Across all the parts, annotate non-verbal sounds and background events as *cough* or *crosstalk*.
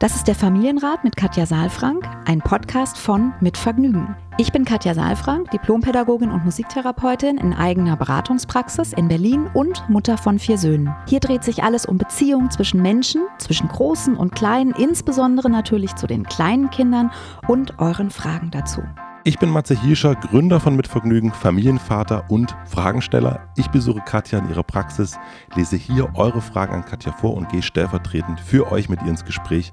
Das ist der Familienrat mit Katja Saalfrank, ein Podcast von Mit Vergnügen. Ich bin Katja Saalfrank, Diplompädagogin und Musiktherapeutin in eigener Beratungspraxis in Berlin und Mutter von vier Söhnen. Hier dreht sich alles um Beziehungen zwischen Menschen, zwischen Großen und Kleinen, insbesondere natürlich zu den kleinen Kindern und euren Fragen dazu. Ich bin Matze Hirscher, Gründer von Mitvergnügen, Familienvater und Fragensteller. Ich besuche Katja in ihrer Praxis, lese hier eure Fragen an Katja vor und gehe stellvertretend für euch mit ihr ins Gespräch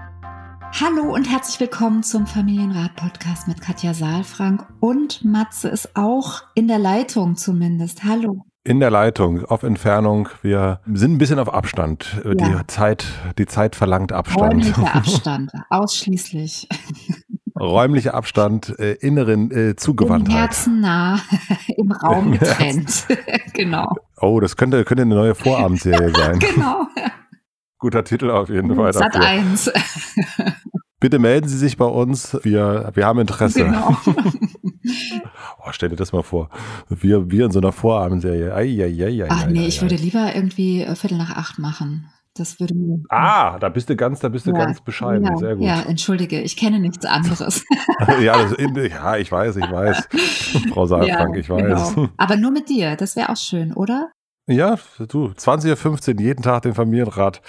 Hallo und herzlich willkommen zum Familienrat-Podcast mit Katja Saalfrank und Matze ist auch in der Leitung zumindest. Hallo. In der Leitung, auf Entfernung. Wir sind ein bisschen auf Abstand. Ja. Die, Zeit, die Zeit verlangt Abstand. Räumlicher *laughs* Abstand, ausschließlich. Räumlicher Abstand, äh, inneren äh, Zugewandtheit. Im Herzen nah, *laughs* im Raum getrennt. *laughs* genau. Oh, das könnte, könnte eine neue Vorabendserie sein. genau. Guter Titel auf jeden Fall. Sat 1. Bitte melden Sie sich bei uns. Wir, wir haben Interesse. Genau. *laughs* oh, stell dir das mal vor. Wir, wir in so einer Vorabendserie. Ai, ai, ai, Ach nee, ich würde lieber irgendwie äh, Viertel nach acht machen. Das würde mir. Ah, da bist du ganz, da bist du ja, ganz bescheiden. Ja, Sehr gut. Ja, entschuldige, ich kenne nichts anderes. *laughs* ja, das, ja, ich weiß, ich weiß. *laughs* Frau Saalfrank, ja, ich weiß. Genau. Aber nur mit dir, das wäre auch schön, oder? Ja, du, 20.15 Uhr jeden Tag den Familienrat.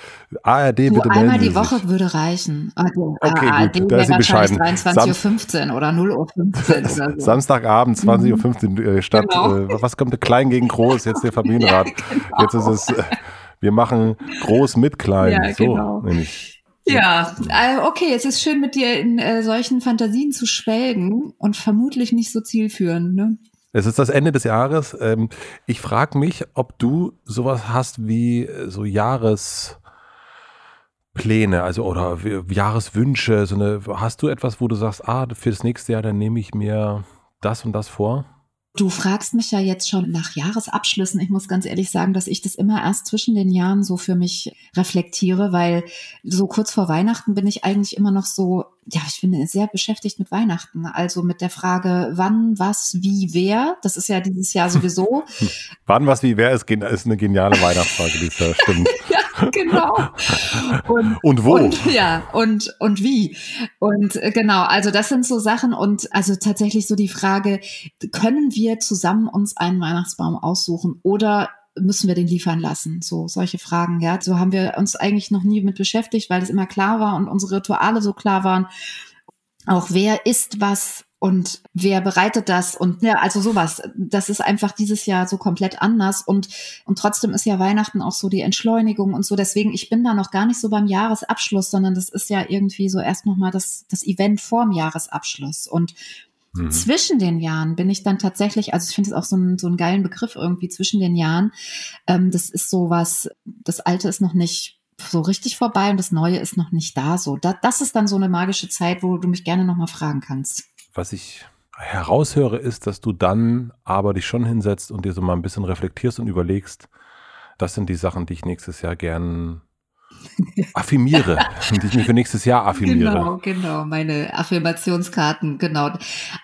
ARD, du, bitte melden Einmal die Woche sich. würde reichen. Also, okay, ARD gut, da ist sie bescheiden. 23.15 Uhr oder 0.15 Uhr. So. *laughs* Samstagabend, 20.15 Uhr äh, statt, genau. äh, was kommt klein gegen groß, jetzt der Familienrat. *laughs* ja, genau. Jetzt ist es, äh, wir machen groß mit klein. Ja, so, genau. nämlich. Ja, äh, okay, es ist schön mit dir in äh, solchen Fantasien zu schwelgen und vermutlich nicht so zielführend, ne? Es ist das Ende des Jahres. Ähm, ich frage mich, ob du sowas hast wie äh, so Jahrespläne, also oder Jahreswünsche. So eine, hast du etwas, wo du sagst, ah, für das nächste Jahr, dann nehme ich mir das und das vor? Du fragst mich ja jetzt schon nach Jahresabschlüssen. Ich muss ganz ehrlich sagen, dass ich das immer erst zwischen den Jahren so für mich reflektiere, weil so kurz vor Weihnachten bin ich eigentlich immer noch so, ja, ich bin sehr beschäftigt mit Weihnachten. Also mit der Frage, wann, was, wie, wer. Das ist ja dieses Jahr sowieso. *laughs* wann, was, wie, wer ist, ist eine geniale Weihnachtsfrage, die ist ja stimmt. *laughs* ja, genau. Und, und wo? Und, ja, und, und wie. Und äh, genau, also das sind so Sachen und also tatsächlich so die Frage, können wir zusammen uns einen Weihnachtsbaum aussuchen oder müssen wir den liefern lassen? So, solche Fragen, ja. So haben wir uns eigentlich noch nie mit beschäftigt, weil es immer klar war und unsere Rituale so klar waren. Auch wer isst was und wer bereitet das und ja, also sowas. Das ist einfach dieses Jahr so komplett anders und und trotzdem ist ja Weihnachten auch so die Entschleunigung und so. Deswegen ich bin da noch gar nicht so beim Jahresabschluss, sondern das ist ja irgendwie so erst noch mal das das Event vorm Jahresabschluss und mhm. Zwischen den Jahren bin ich dann tatsächlich, also ich finde es auch so, ein, so einen geilen Begriff irgendwie zwischen den Jahren. Ähm, das ist so was, das Alte ist noch nicht so richtig vorbei und das Neue ist noch nicht da. So, da, das ist dann so eine magische Zeit, wo du mich gerne noch mal fragen kannst was ich heraushöre, ist, dass du dann aber dich schon hinsetzt und dir so mal ein bisschen reflektierst und überlegst, das sind die Sachen, die ich nächstes Jahr gern affirmiere, *laughs* die ich mir für nächstes Jahr affirmiere. Genau, genau, meine Affirmationskarten, genau.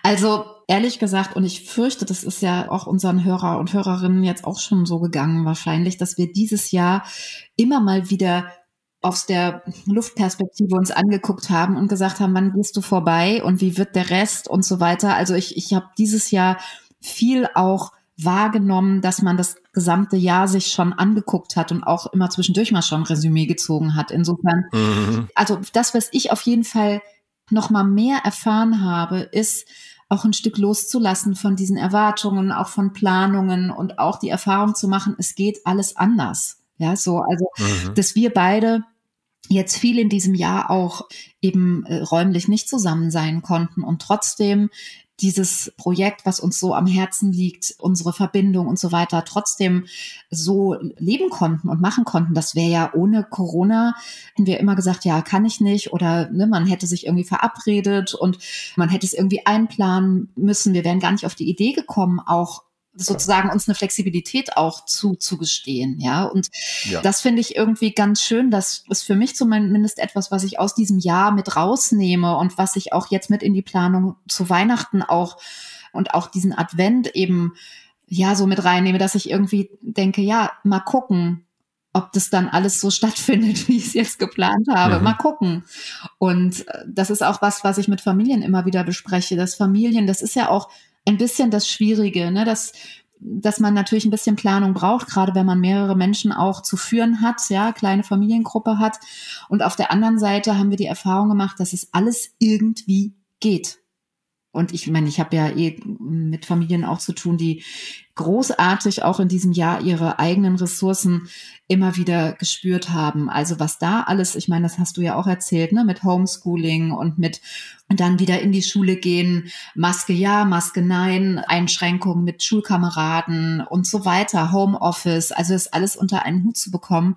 Also ehrlich gesagt, und ich fürchte, das ist ja auch unseren Hörer und Hörerinnen jetzt auch schon so gegangen wahrscheinlich, dass wir dieses Jahr immer mal wieder aus der Luftperspektive uns angeguckt haben und gesagt haben, wann gehst du vorbei und wie wird der Rest und so weiter. Also ich, ich habe dieses Jahr viel auch wahrgenommen, dass man das gesamte Jahr sich schon angeguckt hat und auch immer zwischendurch mal schon Resümee gezogen hat. Insofern, mhm. also das, was ich auf jeden Fall noch mal mehr erfahren habe, ist auch ein Stück loszulassen von diesen Erwartungen, auch von Planungen und auch die Erfahrung zu machen, es geht alles anders. Ja, so, also, mhm. dass wir beide jetzt viel in diesem Jahr auch eben äh, räumlich nicht zusammen sein konnten und trotzdem dieses Projekt, was uns so am Herzen liegt, unsere Verbindung und so weiter, trotzdem so leben konnten und machen konnten. Das wäre ja ohne Corona, hätten wir immer gesagt, ja, kann ich nicht oder ne, man hätte sich irgendwie verabredet und man hätte es irgendwie einplanen müssen. Wir wären gar nicht auf die Idee gekommen, auch sozusagen uns eine Flexibilität auch zuzugestehen, ja. Und ja. das finde ich irgendwie ganz schön. Das ist für mich zumindest etwas, was ich aus diesem Jahr mit rausnehme und was ich auch jetzt mit in die Planung zu Weihnachten auch und auch diesen Advent eben ja so mit reinnehme, dass ich irgendwie denke, ja, mal gucken, ob das dann alles so *laughs* stattfindet, wie ich es jetzt geplant habe. Mhm. Mal gucken. Und äh, das ist auch was, was ich mit Familien immer wieder bespreche. Dass Familien, das ist ja auch ein bisschen das Schwierige, ne? dass, dass man natürlich ein bisschen Planung braucht, gerade wenn man mehrere Menschen auch zu führen hat, ja, kleine Familiengruppe hat. Und auf der anderen Seite haben wir die Erfahrung gemacht, dass es alles irgendwie geht. Und ich meine, ich habe ja eh mit Familien auch zu tun, die großartig auch in diesem Jahr ihre eigenen Ressourcen immer wieder gespürt haben. Also was da alles, ich meine, das hast du ja auch erzählt, ne, mit Homeschooling und mit dann wieder in die Schule gehen, Maske ja, Maske nein, Einschränkungen mit Schulkameraden und so weiter, Homeoffice, also das alles unter einen Hut zu bekommen.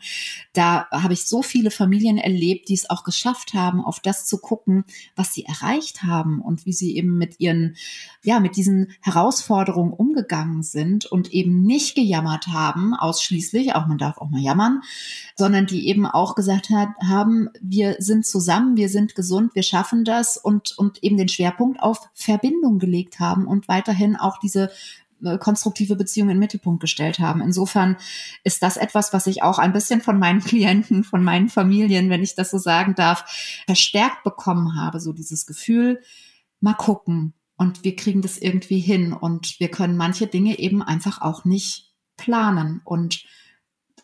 Da habe ich so viele Familien erlebt, die es auch geschafft haben, auf das zu gucken, was sie erreicht haben und wie sie eben mit ihren, ja, mit diesen Herausforderungen umgegangen sind und eben nicht gejammert haben, ausschließlich, auch man darf auch mal jammern, sondern die eben auch gesagt hat, haben, wir sind zusammen, wir sind gesund, wir schaffen das und und, und eben den Schwerpunkt auf Verbindung gelegt haben und weiterhin auch diese äh, konstruktive Beziehung in den Mittelpunkt gestellt haben. Insofern ist das etwas, was ich auch ein bisschen von meinen *laughs* Klienten, von meinen Familien, wenn ich das so sagen darf, verstärkt bekommen habe. So dieses Gefühl, mal gucken und wir kriegen das irgendwie hin. Und wir können manche Dinge eben einfach auch nicht planen. Und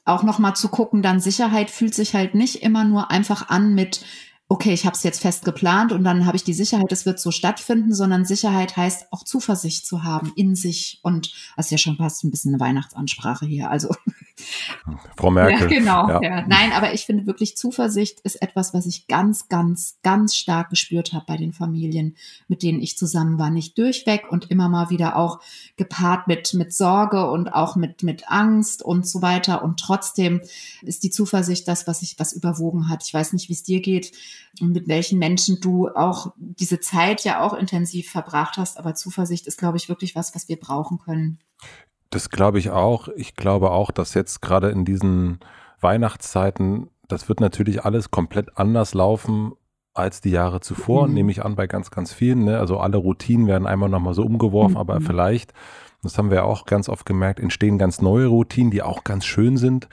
auch noch mal zu gucken, dann Sicherheit fühlt sich halt nicht immer nur einfach an mit okay, ich habe es jetzt fest geplant und dann habe ich die Sicherheit, es wird so stattfinden, sondern Sicherheit heißt auch Zuversicht zu haben in sich und das ist ja schon fast ein bisschen eine Weihnachtsansprache hier. Also *laughs* Frau Merkel. Ja, genau. Ja. Ja. Nein, aber ich finde wirklich Zuversicht ist etwas, was ich ganz, ganz, ganz stark gespürt habe bei den Familien, mit denen ich zusammen war. Nicht durchweg und immer mal wieder auch gepaart mit, mit Sorge und auch mit, mit Angst und so weiter. Und trotzdem ist die Zuversicht das, was ich, was überwogen hat. Ich weiß nicht, wie es dir geht mit welchen Menschen du auch diese Zeit ja auch intensiv verbracht hast. Aber Zuversicht ist, glaube ich, wirklich was, was wir brauchen können. Das glaube ich auch. Ich glaube auch, dass jetzt gerade in diesen Weihnachtszeiten, das wird natürlich alles komplett anders laufen als die Jahre zuvor, mhm. nehme ich an bei ganz, ganz vielen. Ne? Also alle Routinen werden einmal nochmal so umgeworfen, mhm. aber vielleicht, das haben wir auch ganz oft gemerkt, entstehen ganz neue Routinen, die auch ganz schön sind.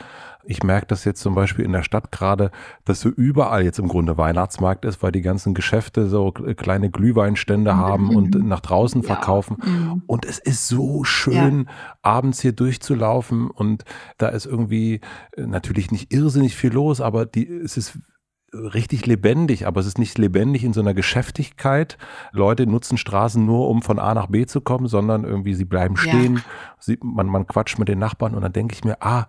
Ich merke das jetzt zum Beispiel in der Stadt gerade, dass so überall jetzt im Grunde Weihnachtsmarkt ist, weil die ganzen Geschäfte so kleine Glühweinstände mhm. haben und *laughs* nach draußen ja. verkaufen. Mhm. Und es ist so schön, ja. abends hier durchzulaufen und da ist irgendwie äh, natürlich nicht irrsinnig viel los, aber die, es ist richtig lebendig, aber es ist nicht lebendig in so einer Geschäftigkeit. Leute nutzen Straßen nur, um von A nach B zu kommen, sondern irgendwie sie bleiben stehen, ja. sie, man, man quatscht mit den Nachbarn und dann denke ich mir, ah,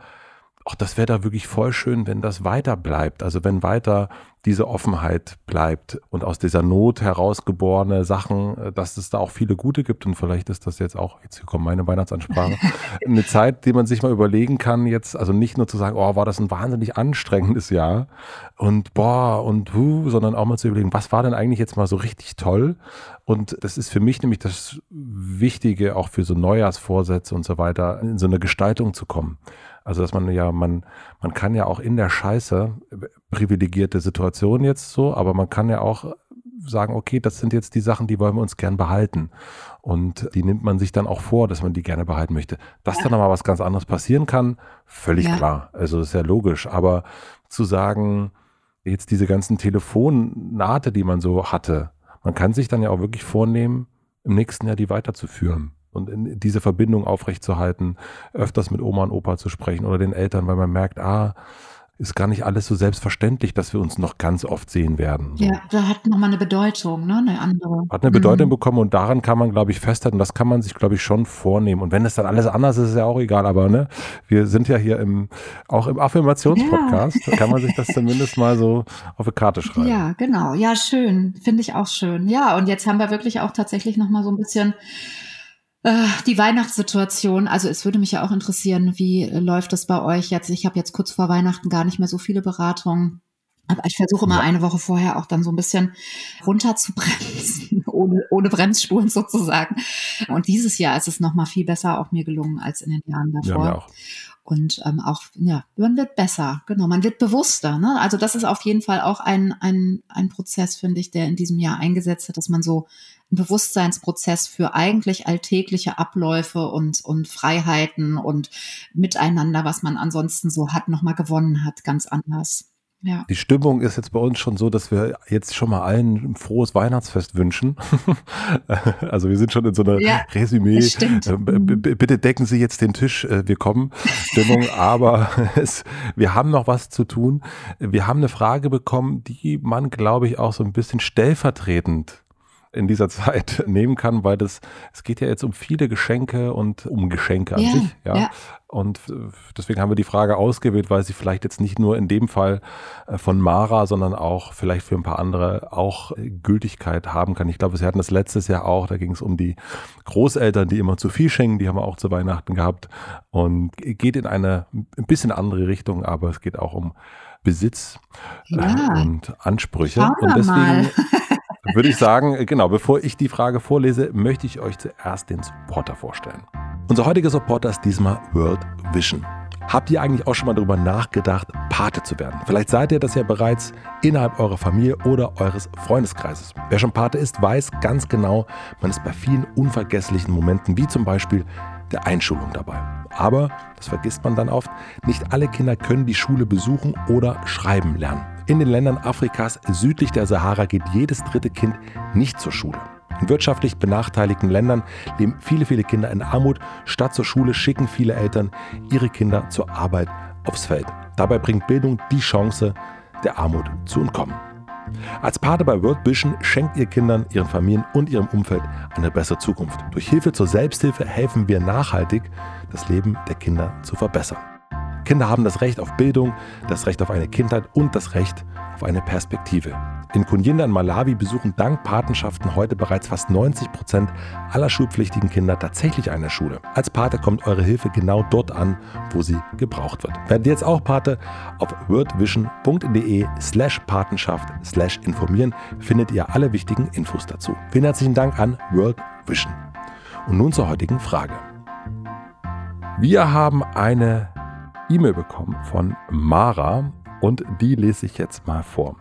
ach, das wäre da wirklich voll schön, wenn das weiter bleibt. Also wenn weiter diese Offenheit bleibt und aus dieser Not herausgeborene Sachen, äh, dass es da auch viele gute gibt. Und vielleicht ist das jetzt auch, jetzt kommt meine Weihnachtsansprache, *laughs* eine Zeit, die man sich mal überlegen kann, jetzt, also nicht nur zu sagen, oh, war das ein wahnsinnig anstrengendes Jahr und boah und hu, sondern auch mal zu überlegen, was war denn eigentlich jetzt mal so richtig toll? Und das ist für mich nämlich das Wichtige, auch für so Neujahrsvorsätze und so weiter, in so eine Gestaltung zu kommen. Also, dass man ja, man, man kann ja auch in der Scheiße privilegierte Situation jetzt so, aber man kann ja auch sagen, okay, das sind jetzt die Sachen, die wollen wir uns gern behalten. Und die nimmt man sich dann auch vor, dass man die gerne behalten möchte. Dass ja. dann aber was ganz anderes passieren kann, völlig ja. klar. Also das ist ja logisch. Aber zu sagen, jetzt diese ganzen Telefonate, die man so hatte, man kann sich dann ja auch wirklich vornehmen, im nächsten Jahr die weiterzuführen und diese Verbindung aufrechtzuerhalten, öfters mit Oma und Opa zu sprechen oder den Eltern, weil man merkt, ah, ist gar nicht alles so selbstverständlich, dass wir uns noch ganz oft sehen werden. So. Ja, da hat nochmal eine Bedeutung, ne? eine andere. Hat eine Bedeutung mhm. bekommen und daran kann man, glaube ich, festhalten, das kann man sich, glaube ich, schon vornehmen. Und wenn es dann alles anders ist, ist ja auch egal, aber ne, wir sind ja hier im, auch im Affirmationspodcast, ja. da kann man sich das *laughs* zumindest mal so auf eine Karte schreiben. Ja, genau. Ja, schön. Finde ich auch schön. Ja, und jetzt haben wir wirklich auch tatsächlich nochmal so ein bisschen die Weihnachtssituation, also es würde mich ja auch interessieren, wie läuft das bei euch jetzt? Ich habe jetzt kurz vor Weihnachten gar nicht mehr so viele Beratungen. Aber ich versuche immer ja. eine Woche vorher auch dann so ein bisschen runter zu bremsen, *laughs* ohne, ohne Bremsspuren sozusagen. Und dieses Jahr ist es nochmal viel besser auch mir gelungen als in den Jahren davor. Ja, auch. Und ähm, auch, ja, man wird besser, genau, man wird bewusster. Ne? Also das ist auf jeden Fall auch ein, ein, ein Prozess, finde ich, der in diesem Jahr eingesetzt hat, dass man so ein Bewusstseinsprozess für eigentlich alltägliche Abläufe und, und Freiheiten und Miteinander, was man ansonsten so hat, nochmal gewonnen hat, ganz anders. Ja. Die Stimmung ist jetzt bei uns schon so, dass wir jetzt schon mal allen ein frohes Weihnachtsfest wünschen. *laughs* also wir sind schon in so einer ja, Resümee. Äh, bitte decken Sie jetzt den Tisch, äh, wir kommen. Stimmung, *laughs* aber *laughs* es, wir haben noch was zu tun. Wir haben eine Frage bekommen, die man, glaube ich, auch so ein bisschen stellvertretend in dieser Zeit *laughs* nehmen kann, weil das, es geht ja jetzt um viele Geschenke und um Geschenke an ja, sich, ja. ja. Und äh, deswegen haben wir die Frage ausgewählt, weil sie vielleicht jetzt nicht nur in dem Fall äh, von Mara, sondern auch vielleicht für ein paar andere auch äh, Gültigkeit haben kann. Ich glaube, sie hatten das letztes Jahr auch, da ging es um die Großeltern, die immer zu viel schenken, die haben wir auch zu Weihnachten gehabt und geht in eine ein bisschen andere Richtung, aber es geht auch um Besitz ja. und Ansprüche. Und deswegen *laughs* würde ich sagen, äh, genau, bevor ich die Frage vorlese, möchte ich euch zuerst den Supporter vorstellen. Unser heutiger Supporter ist diesmal World Vision. Habt ihr eigentlich auch schon mal darüber nachgedacht, Pate zu werden? Vielleicht seid ihr das ja bereits innerhalb eurer Familie oder eures Freundeskreises. Wer schon Pate ist, weiß ganz genau, man ist bei vielen unvergesslichen Momenten, wie zum Beispiel der Einschulung dabei. Aber, das vergisst man dann oft, nicht alle Kinder können die Schule besuchen oder schreiben lernen. In den Ländern Afrikas südlich der Sahara geht jedes dritte Kind nicht zur Schule. In wirtschaftlich benachteiligten Ländern leben viele, viele Kinder in Armut. Statt zur Schule schicken viele Eltern ihre Kinder zur Arbeit aufs Feld. Dabei bringt Bildung die Chance, der Armut zu entkommen. Als Pate bei World Vision schenkt ihr Kindern, ihren Familien und ihrem Umfeld eine bessere Zukunft. Durch Hilfe zur Selbsthilfe helfen wir nachhaltig, das Leben der Kinder zu verbessern. Kinder haben das Recht auf Bildung, das Recht auf eine Kindheit und das Recht auf eine Perspektive. In Kunyinda in Malawi besuchen dank Patenschaften heute bereits fast 90 Prozent aller schulpflichtigen Kinder tatsächlich eine Schule. Als Pate kommt eure Hilfe genau dort an, wo sie gebraucht wird. Werdet ihr jetzt auch Pate? Auf worldvision.de slash Patenschaft slash informieren findet ihr alle wichtigen Infos dazu. Vielen herzlichen Dank an World Vision. Und nun zur heutigen Frage. Wir haben eine E-Mail bekommen von Mara und die lese ich jetzt mal vor.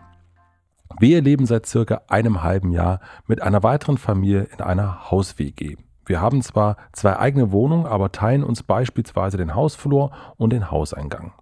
Wir leben seit circa einem halben Jahr mit einer weiteren Familie in einer Haus-WG. Wir haben zwar zwei eigene Wohnungen, aber teilen uns beispielsweise den Hausflur und den Hauseingang.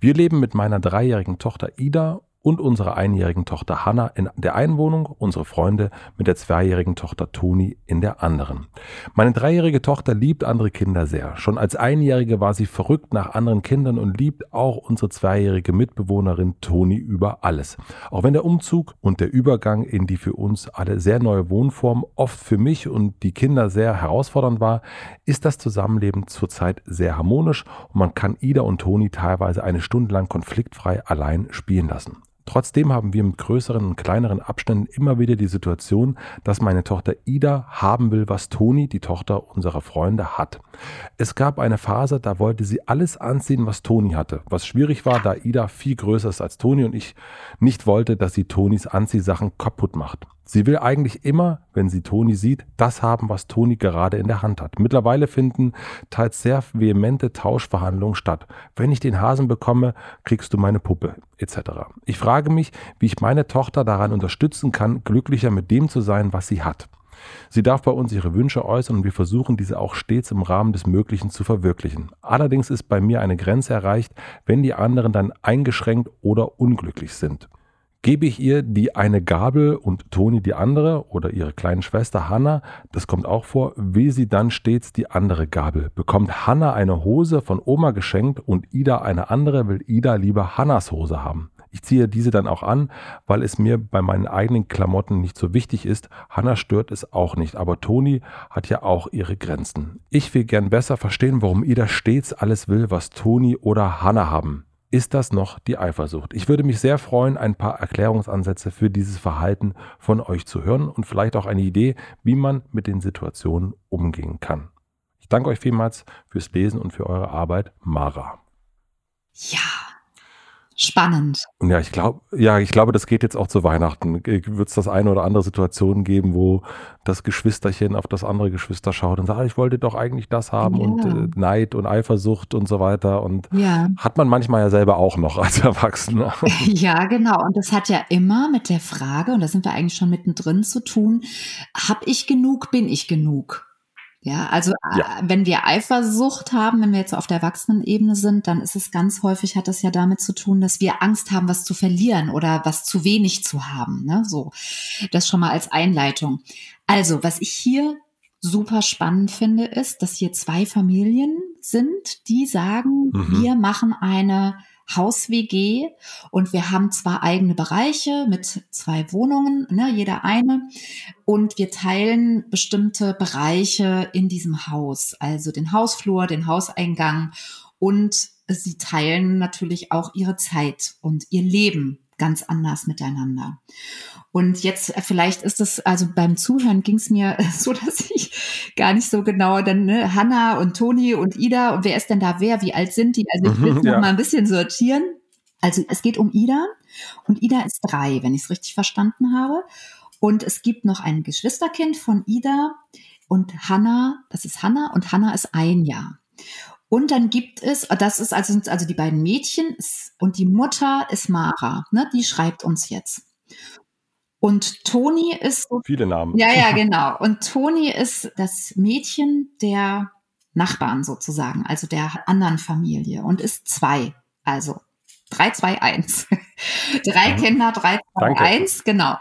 Wir leben mit meiner dreijährigen Tochter Ida und unserer einjährigen Tochter Hannah in der einen Wohnung, unsere Freunde mit der zweijährigen Tochter Toni in der anderen. Meine dreijährige Tochter liebt andere Kinder sehr. Schon als Einjährige war sie verrückt nach anderen Kindern und liebt auch unsere zweijährige Mitbewohnerin Toni über alles. Auch wenn der Umzug und der Übergang in die für uns alle sehr neue Wohnform oft für mich und die Kinder sehr herausfordernd war, ist das Zusammenleben zurzeit sehr harmonisch und man kann Ida und Toni teilweise eine Stunde lang konfliktfrei allein spielen lassen. Trotzdem haben wir mit größeren und kleineren Abständen immer wieder die Situation, dass meine Tochter Ida haben will, was Toni, die Tochter unserer Freunde, hat. Es gab eine Phase, da wollte sie alles anziehen, was Toni hatte, was schwierig war, da Ida viel größer ist als Toni und ich nicht wollte, dass sie Tonis Anziehsachen kaputt macht. Sie will eigentlich immer, wenn sie Toni sieht, das haben, was Toni gerade in der Hand hat. Mittlerweile finden teils sehr vehemente Tauschverhandlungen statt. Wenn ich den Hasen bekomme, kriegst du meine Puppe, etc. Ich frage mich, wie ich meine Tochter daran unterstützen kann, glücklicher mit dem zu sein, was sie hat. Sie darf bei uns ihre Wünsche äußern und wir versuchen diese auch stets im Rahmen des Möglichen zu verwirklichen. Allerdings ist bei mir eine Grenze erreicht, wenn die anderen dann eingeschränkt oder unglücklich sind. Gebe ich ihr die eine Gabel und Toni die andere oder ihre kleine Schwester Hanna, das kommt auch vor, will sie dann stets die andere Gabel. Bekommt Hanna eine Hose von Oma geschenkt und Ida eine andere, will Ida lieber Hannas Hose haben. Ich ziehe diese dann auch an, weil es mir bei meinen eigenen Klamotten nicht so wichtig ist. Hanna stört es auch nicht, aber Toni hat ja auch ihre Grenzen. Ich will gern besser verstehen, warum Ida stets alles will, was Toni oder Hanna haben. Ist das noch die Eifersucht? Ich würde mich sehr freuen, ein paar Erklärungsansätze für dieses Verhalten von euch zu hören und vielleicht auch eine Idee, wie man mit den Situationen umgehen kann. Ich danke euch vielmals fürs Lesen und für eure Arbeit, Mara. Ja, spannend. Und ja, ich glaube, ja, ich glaube, das geht jetzt auch zu Weihnachten. Wird es das eine oder andere Situation geben, wo das Geschwisterchen auf das andere Geschwister schaut und sagt, ah, ich wollte doch eigentlich das haben ja. und äh, Neid und Eifersucht und so weiter. Und ja. hat man manchmal ja selber auch noch als Erwachsener. *laughs* Ja, genau. Und das hat ja immer mit der Frage, und da sind wir eigentlich schon mittendrin zu tun, habe ich genug, bin ich genug? Ja, also ja. Äh, wenn wir Eifersucht haben, wenn wir jetzt auf der Erwachsenenebene sind, dann ist es ganz häufig, hat das ja damit zu tun, dass wir Angst haben, was zu verlieren oder was zu wenig zu haben. Ne? So, das schon mal als Einleitung. Also, was ich hier super spannend finde, ist, dass hier zwei Familien sind, die sagen, mhm. wir machen eine Haus-WG und wir haben zwar eigene Bereiche mit zwei Wohnungen, ne, jeder eine, und wir teilen bestimmte Bereiche in diesem Haus, also den Hausflur, den Hauseingang. Und sie teilen natürlich auch ihre Zeit und ihr Leben ganz anders miteinander. Und jetzt äh, vielleicht ist es, also beim Zuhören ging es mir *laughs* so, dass ich gar nicht so genau dann, ne, Hanna und Toni und Ida und wer ist denn da wer, wie alt sind die? Also ich will mhm, ja. noch mal ein bisschen sortieren. Also es geht um Ida und Ida ist drei, wenn ich es richtig verstanden habe. Und es gibt noch ein Geschwisterkind von Ida und Hanna, das ist Hanna und Hanna ist ein Jahr. Und dann gibt es, das ist also, also die beiden Mädchen und die Mutter ist Mara, ne, die schreibt uns jetzt. Und Toni ist. Viele Namen. Ja, ja, genau. Und Toni ist das Mädchen der Nachbarn sozusagen, also der anderen Familie und ist zwei. Also 3, 2, 1. Drei mhm. Kinder, 3, 2, 1, genau.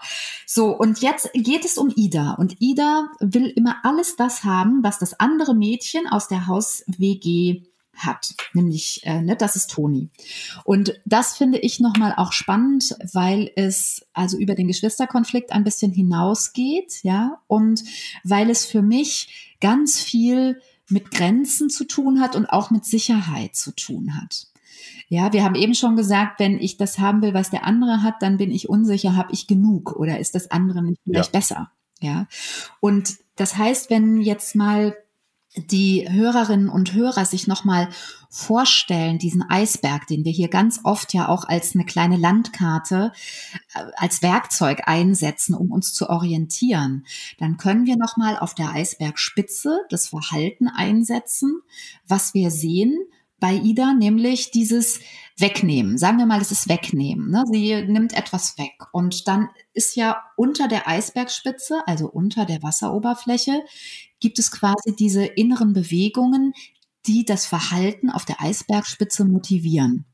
So, und jetzt geht es um Ida. Und Ida will immer alles das haben, was das andere Mädchen aus der Haus-WG hat, nämlich, äh, ne, das ist Toni. Und das finde ich nochmal auch spannend, weil es also über den Geschwisterkonflikt ein bisschen hinausgeht, ja, und weil es für mich ganz viel mit Grenzen zu tun hat und auch mit Sicherheit zu tun hat. Ja, wir haben eben schon gesagt, wenn ich das haben will, was der andere hat, dann bin ich unsicher, habe ich genug oder ist das andere nicht vielleicht ja. besser? Ja. Und das heißt, wenn jetzt mal die Hörerinnen und Hörer sich nochmal vorstellen, diesen Eisberg, den wir hier ganz oft ja auch als eine kleine Landkarte, äh, als Werkzeug einsetzen, um uns zu orientieren, dann können wir nochmal auf der Eisbergspitze das Verhalten einsetzen, was wir sehen bei Ida, nämlich dieses Wegnehmen. Sagen wir mal, es ist Wegnehmen. Ne? Sie nimmt etwas weg und dann ist ja unter der Eisbergspitze, also unter der Wasseroberfläche, gibt es quasi diese inneren Bewegungen, die das Verhalten auf der Eisbergspitze motivieren.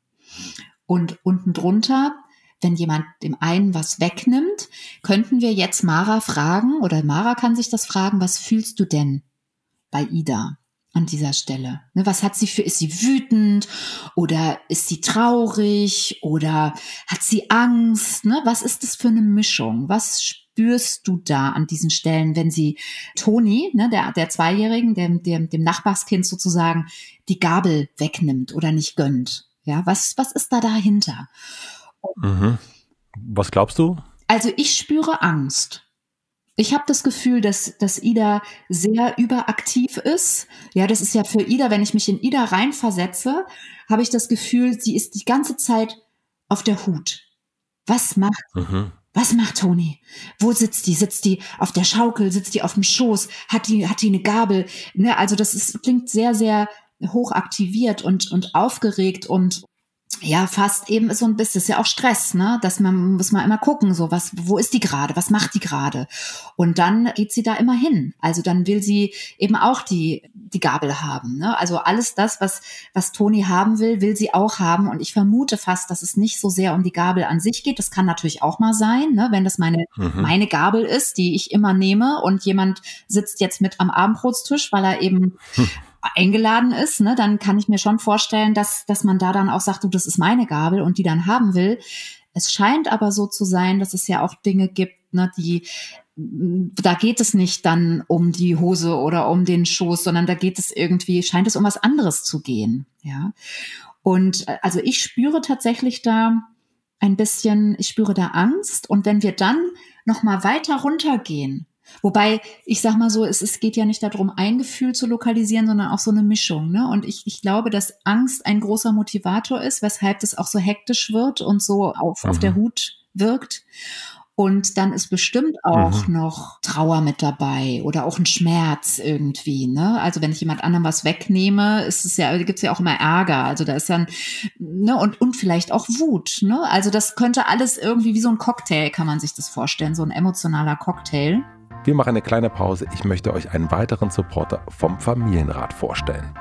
Und unten drunter, wenn jemand dem einen was wegnimmt, könnten wir jetzt Mara fragen oder Mara kann sich das fragen, was fühlst du denn bei Ida? an dieser Stelle? Ne, was hat sie für, ist sie wütend oder ist sie traurig oder hat sie Angst? Ne? Was ist das für eine Mischung? Was spürst du da an diesen Stellen, wenn sie Toni, ne, der, der Zweijährigen, dem, dem, dem Nachbarskind sozusagen die Gabel wegnimmt oder nicht gönnt? Ja, was, was ist da dahinter? Mhm. Was glaubst du? Also ich spüre Angst. Ich habe das Gefühl, dass, dass Ida sehr überaktiv ist. Ja, das ist ja für Ida, wenn ich mich in Ida reinversetze, habe ich das Gefühl, sie ist die ganze Zeit auf der Hut. Was macht, mhm. Was macht Toni? Wo sitzt die? Sitzt die auf der Schaukel? Sitzt die auf dem Schoß? Hat die, hat die eine Gabel? Ne, also das ist, klingt sehr, sehr hoch aktiviert und, und aufgeregt und ja, fast eben so ein bisschen, das ist ja auch Stress, ne? Dass man muss man immer gucken, so was, wo ist die gerade, was macht die gerade? Und dann geht sie da immer hin. Also dann will sie eben auch die die Gabel haben, ne? Also alles das, was was Toni haben will, will sie auch haben. Und ich vermute fast, dass es nicht so sehr um die Gabel an sich geht. Das kann natürlich auch mal sein, ne? Wenn das meine mhm. meine Gabel ist, die ich immer nehme und jemand sitzt jetzt mit am Abendbrotstisch, weil er eben *laughs* eingeladen ist, ne, dann kann ich mir schon vorstellen, dass, dass man da dann auch sagt, du, das ist meine Gabel und die dann haben will. Es scheint aber so zu sein, dass es ja auch Dinge gibt, ne, die da geht es nicht dann um die Hose oder um den Schoß, sondern da geht es irgendwie, scheint es um was anderes zu gehen, ja. Und äh, also ich spüre tatsächlich da ein bisschen, ich spüre da Angst und wenn wir dann noch mal weiter runtergehen, Wobei, ich sag mal so, es, es geht ja nicht darum, ein Gefühl zu lokalisieren, sondern auch so eine Mischung. Ne? Und ich, ich glaube, dass Angst ein großer Motivator ist, weshalb es auch so hektisch wird und so auf, mhm. auf der mhm. Hut wirkt. Und dann ist bestimmt auch mhm. noch Trauer mit dabei oder auch ein Schmerz irgendwie. Ne? Also wenn ich jemand anderem was wegnehme, ist es ja, gibt es ja auch immer Ärger. Also da ist dann, ne, und, und vielleicht auch Wut. Ne? Also das könnte alles irgendwie wie so ein Cocktail, kann man sich das vorstellen, so ein emotionaler Cocktail. Wir machen eine kleine Pause. Ich möchte euch einen weiteren Supporter vom Familienrat vorstellen.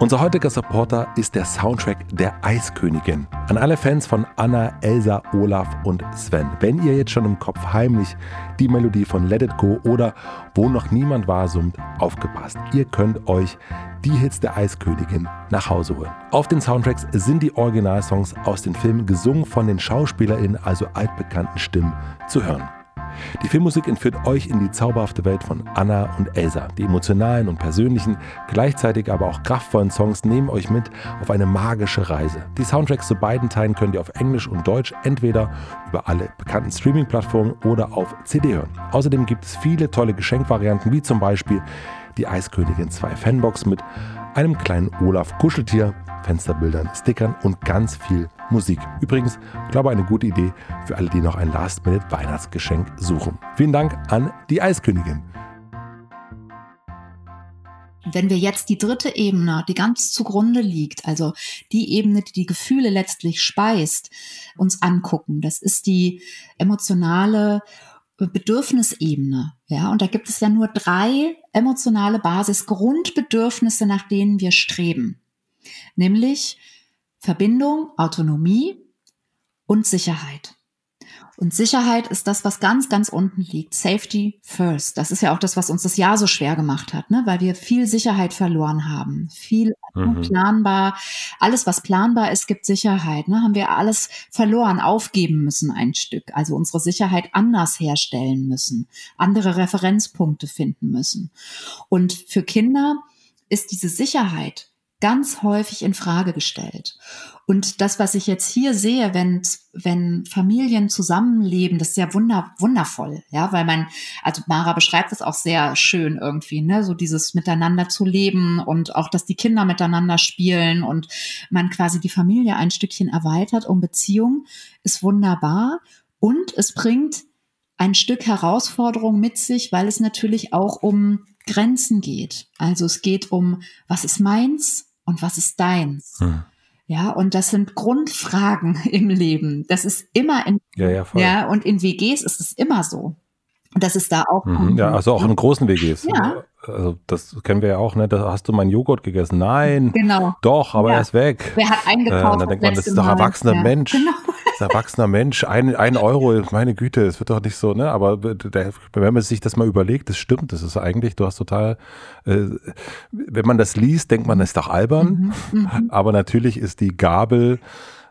Unser heutiger Supporter ist der Soundtrack der Eiskönigin. An alle Fans von Anna, Elsa, Olaf und Sven. Wenn ihr jetzt schon im Kopf heimlich die Melodie von Let It Go oder Wo noch niemand war summt, aufgepasst. Ihr könnt euch die Hits der Eiskönigin nach Hause holen. Auf den Soundtracks sind die Originalsongs aus den Filmen gesungen von den SchauspielerInnen, also altbekannten Stimmen, zu hören. Die Filmmusik entführt euch in die zauberhafte Welt von Anna und Elsa. Die emotionalen und persönlichen, gleichzeitig aber auch kraftvollen Songs nehmen euch mit auf eine magische Reise. Die Soundtracks zu beiden Teilen könnt ihr auf Englisch und Deutsch entweder über alle bekannten Streaming-Plattformen oder auf CD hören. Außerdem gibt es viele tolle Geschenkvarianten, wie zum Beispiel die Eiskönigin 2 Fanbox mit einem kleinen Olaf Kuscheltier, Fensterbildern, Stickern und ganz viel Musik. Übrigens, glaube eine gute Idee für alle, die noch ein Last-Minute-Weihnachtsgeschenk suchen. Vielen Dank an die Eiskönigin. Wenn wir jetzt die dritte Ebene, die ganz zugrunde liegt, also die Ebene, die die Gefühle letztlich speist, uns angucken, das ist die emotionale Bedürfnisebene. Ja, und da gibt es ja nur drei emotionale Basisgrundbedürfnisse, nach denen wir streben. Nämlich Verbindung, Autonomie und Sicherheit. Und Sicherheit ist das, was ganz, ganz unten liegt. Safety first. Das ist ja auch das, was uns das Jahr so schwer gemacht hat, ne? weil wir viel Sicherheit verloren haben. Viel mhm. planbar. Alles, was planbar ist, gibt Sicherheit. Ne? Haben wir alles verloren, aufgeben müssen ein Stück. Also unsere Sicherheit anders herstellen müssen. Andere Referenzpunkte finden müssen. Und für Kinder ist diese Sicherheit ganz häufig in Frage gestellt. Und das, was ich jetzt hier sehe, wenn, wenn Familien zusammenleben, das ist ja wunder, wundervoll, ja, weil man, also Mara beschreibt das auch sehr schön irgendwie, ne, so dieses Miteinander zu leben und auch, dass die Kinder miteinander spielen und man quasi die Familie ein Stückchen erweitert um Beziehung, ist wunderbar und es bringt ein Stück Herausforderung mit sich, weil es natürlich auch um Grenzen geht. Also es geht um, was ist meins, und was ist deins? Hm. Ja, und das sind Grundfragen *laughs* im Leben. Das ist immer in, ja, ja, voll. ja, und in WGs ist es immer so. Und das ist da auch. Mhm, ja, also auch in großen WGs. Ja. Also das kennen wir ja auch, ne? Da hast du meinen Joghurt gegessen. Nein. Genau. Doch, aber ja. er ist weg. Wer hat eingekauft? Äh, dann denkt man, das ist doch erwachsener ja. Mensch. Genau. Ein erwachsener Mensch. Ein, ein Euro, meine Güte, es wird doch nicht so, ne? Aber wenn man sich das mal überlegt, das stimmt. Das ist eigentlich, du hast total, äh, wenn man das liest, denkt man, das ist doch albern. Mhm, mhm. aber natürlich ist die Gabel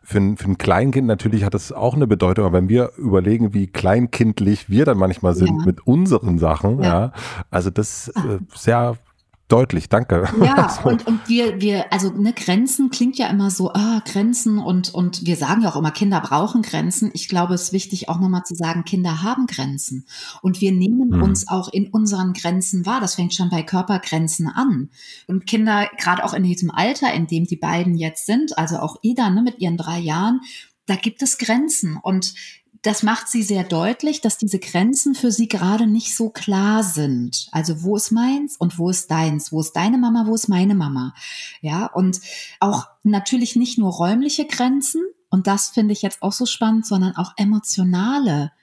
für ein, für ein Kleinkind natürlich hat das auch eine Bedeutung, aber wenn wir überlegen, wie kleinkindlich wir dann manchmal sind ja. mit unseren Sachen, ja, ja also das äh, sehr deutlich, danke. Ja, *laughs* und, und wir, wir, also ne, Grenzen klingt ja immer so, ah, Grenzen und, und wir sagen ja auch immer, Kinder brauchen Grenzen. Ich glaube, es ist wichtig auch nochmal zu sagen, Kinder haben Grenzen. Und wir nehmen hm. uns auch in unseren Grenzen wahr. Das fängt schon bei Körpergrenzen an. Und Kinder, gerade auch in diesem Alter, in dem die beiden jetzt sind, also auch Ida ne, mit ihren drei Jahren, da gibt es Grenzen. Und das macht sie sehr deutlich, dass diese Grenzen für sie gerade nicht so klar sind. Also wo ist meins und wo ist deins? Wo ist deine Mama? Wo ist meine Mama? Ja, und auch natürlich nicht nur räumliche Grenzen. Und das finde ich jetzt auch so spannend, sondern auch emotionale,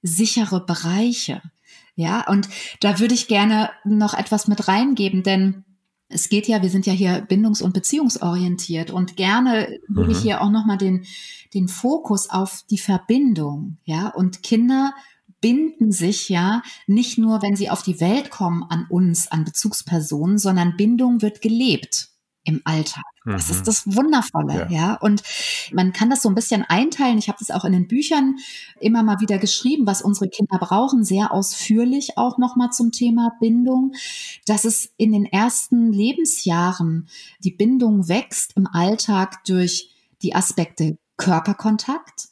sichere Bereiche. Ja, und da würde ich gerne noch etwas mit reingeben, denn es geht ja, wir sind ja hier bindungs- und beziehungsorientiert und gerne mhm. würde ich hier auch nochmal den, den Fokus auf die Verbindung, ja, und Kinder binden sich ja nicht nur, wenn sie auf die Welt kommen, an uns, an Bezugspersonen, sondern Bindung wird gelebt im Alltag. Das ist mhm. das Wundervolle, ja. ja. Und man kann das so ein bisschen einteilen. Ich habe das auch in den Büchern immer mal wieder geschrieben, was unsere Kinder brauchen, sehr ausführlich auch nochmal zum Thema Bindung, dass es in den ersten Lebensjahren die Bindung wächst im Alltag durch die Aspekte Körperkontakt,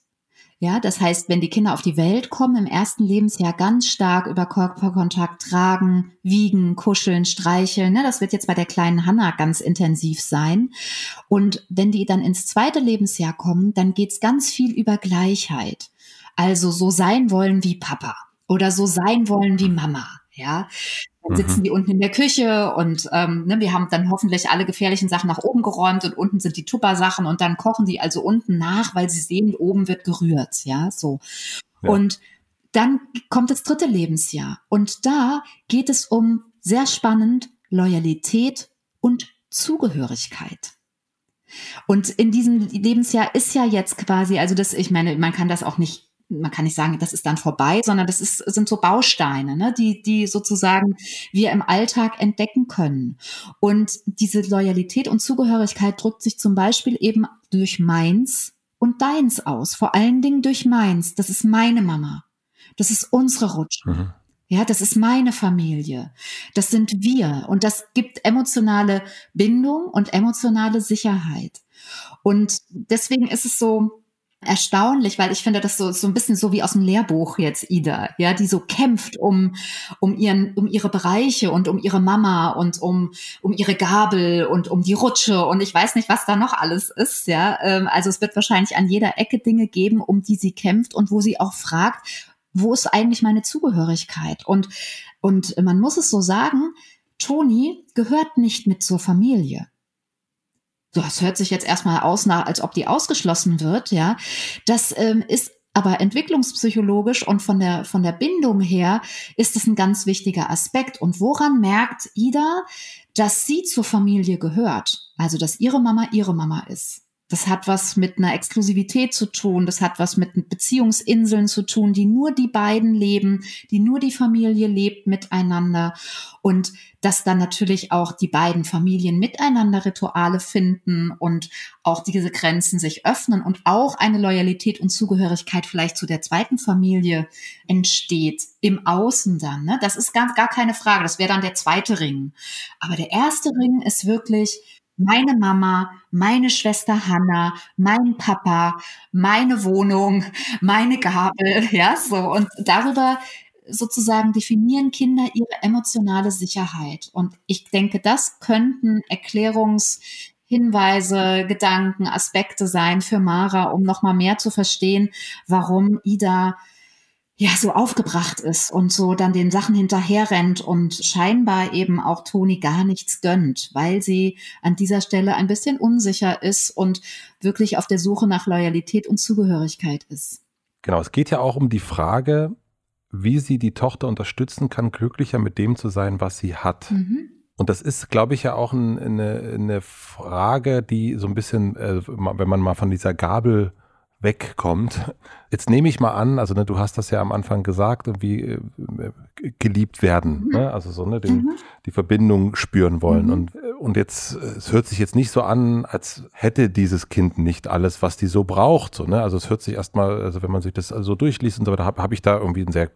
ja, das heißt, wenn die Kinder auf die Welt kommen, im ersten Lebensjahr ganz stark über Körperkontakt tragen, wiegen, kuscheln, streicheln. Ne? Das wird jetzt bei der kleinen Hanna ganz intensiv sein. Und wenn die dann ins zweite Lebensjahr kommen, dann geht's ganz viel über Gleichheit. Also so sein wollen wie Papa oder so sein wollen wie Mama. Ja, dann sitzen mhm. die unten in der Küche und ähm, ne, wir haben dann hoffentlich alle gefährlichen Sachen nach oben geräumt und unten sind die Tupper-Sachen und dann kochen die also unten nach, weil sie sehen, oben wird gerührt, ja, so. Ja. Und dann kommt das dritte Lebensjahr und da geht es um sehr spannend Loyalität und Zugehörigkeit. Und in diesem Lebensjahr ist ja jetzt quasi, also das, ich meine, man kann das auch nicht man kann nicht sagen, das ist dann vorbei, sondern das ist, sind so Bausteine, ne, die, die sozusagen wir im Alltag entdecken können. Und diese Loyalität und Zugehörigkeit drückt sich zum Beispiel eben durch meins und deins aus. Vor allen Dingen durch meins. Das ist meine Mama. Das ist unsere Rutsche. Mhm. Ja, das ist meine Familie. Das sind wir. Und das gibt emotionale Bindung und emotionale Sicherheit. Und deswegen ist es so, erstaunlich, weil ich finde das so, so ein bisschen so wie aus dem Lehrbuch jetzt Ida, ja, die so kämpft um, um ihren, um ihre Bereiche und um ihre Mama und um, um ihre Gabel und um die Rutsche und ich weiß nicht, was da noch alles ist, ja. Ähm, also es wird wahrscheinlich an jeder Ecke Dinge geben, um die sie kämpft und wo sie auch fragt, wo ist eigentlich meine Zugehörigkeit? Und, und man muss es so sagen, Toni gehört nicht mit zur Familie das hört sich jetzt erstmal aus, nach, als ob die ausgeschlossen wird, ja. Das ähm, ist aber entwicklungspsychologisch und von der, von der Bindung her ist es ein ganz wichtiger Aspekt. Und woran merkt Ida, dass sie zur Familie gehört? Also, dass ihre Mama ihre Mama ist. Das hat was mit einer Exklusivität zu tun, das hat was mit Beziehungsinseln zu tun, die nur die beiden leben, die nur die Familie lebt miteinander und dass dann natürlich auch die beiden Familien miteinander Rituale finden und auch diese Grenzen sich öffnen und auch eine Loyalität und Zugehörigkeit vielleicht zu der zweiten Familie entsteht im Außen dann. Ne? Das ist ganz gar keine Frage. Das wäre dann der zweite Ring. Aber der erste Ring ist wirklich meine Mama, meine Schwester Hanna, mein Papa, meine Wohnung, meine Gabel, *laughs* ja, so. Und darüber sozusagen definieren Kinder ihre emotionale Sicherheit. Und ich denke, das könnten Erklärungshinweise, Gedanken, Aspekte sein für Mara, um nochmal mehr zu verstehen, warum Ida ja so aufgebracht ist und so dann den Sachen hinterher rennt und scheinbar eben auch Toni gar nichts gönnt, weil sie an dieser Stelle ein bisschen unsicher ist und wirklich auf der Suche nach Loyalität und Zugehörigkeit ist. Genau, es geht ja auch um die Frage, wie sie die Tochter unterstützen kann, glücklicher mit dem zu sein, was sie hat. Mhm. Und das ist, glaube ich, ja auch eine, eine Frage, die so ein bisschen, äh, wenn man mal von dieser Gabel wegkommt. Jetzt nehme ich mal an, also ne, du hast das ja am Anfang gesagt, irgendwie äh, geliebt werden, mhm. ne? also so ne, den, mhm. die Verbindung spüren wollen. Mhm. Und, und jetzt, es hört sich jetzt nicht so an, als hätte dieses Kind nicht alles, was die so braucht. So, ne? Also es hört sich erstmal, also wenn man sich das so also durchliest und so weiter, habe hab ich da irgendwie ein sehr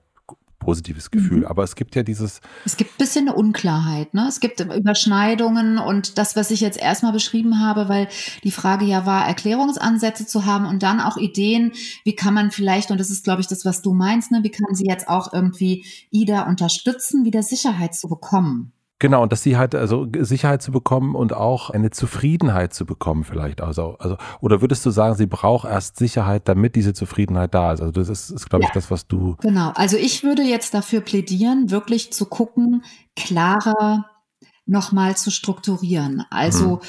positives Gefühl. Mhm. Aber es gibt ja dieses. Es gibt ein bisschen eine Unklarheit, ne? Es gibt Überschneidungen und das, was ich jetzt erstmal beschrieben habe, weil die Frage ja war, Erklärungsansätze zu haben und dann auch Ideen, wie kann man vielleicht, und das ist, glaube ich, das, was du meinst, ne, wie kann sie jetzt auch irgendwie Ida unterstützen, wieder Sicherheit zu bekommen. Genau, und dass sie halt, also Sicherheit zu bekommen und auch eine Zufriedenheit zu bekommen vielleicht. Also, also, oder würdest du sagen, sie braucht erst Sicherheit, damit diese Zufriedenheit da ist? Also das ist, ist glaube ich, das, was du. Genau, also ich würde jetzt dafür plädieren, wirklich zu gucken, klarer nochmal zu strukturieren. Also hm.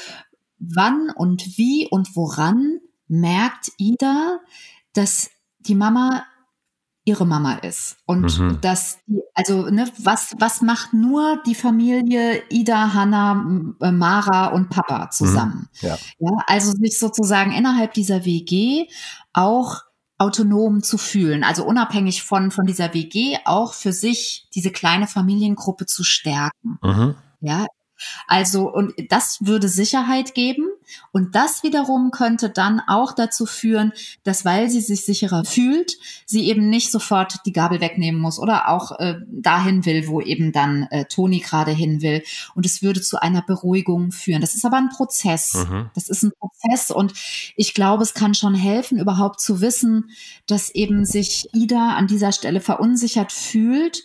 wann und wie und woran merkt Ida, dass die Mama ihre Mama ist. Und mhm. dass, also, ne, was, was macht nur die Familie Ida, Hanna, äh, Mara und Papa zusammen? Mhm. Ja. ja. Also sich sozusagen innerhalb dieser WG auch autonom zu fühlen, also unabhängig von, von dieser WG auch für sich diese kleine Familiengruppe zu stärken. Mhm. Ja, also, und das würde Sicherheit geben. Und das wiederum könnte dann auch dazu führen, dass weil sie sich sicherer fühlt, sie eben nicht sofort die Gabel wegnehmen muss oder auch äh, dahin will, wo eben dann äh, Toni gerade hin will. Und es würde zu einer Beruhigung führen. Das ist aber ein Prozess. Mhm. Das ist ein Prozess. Und ich glaube, es kann schon helfen, überhaupt zu wissen, dass eben sich Ida an dieser Stelle verunsichert fühlt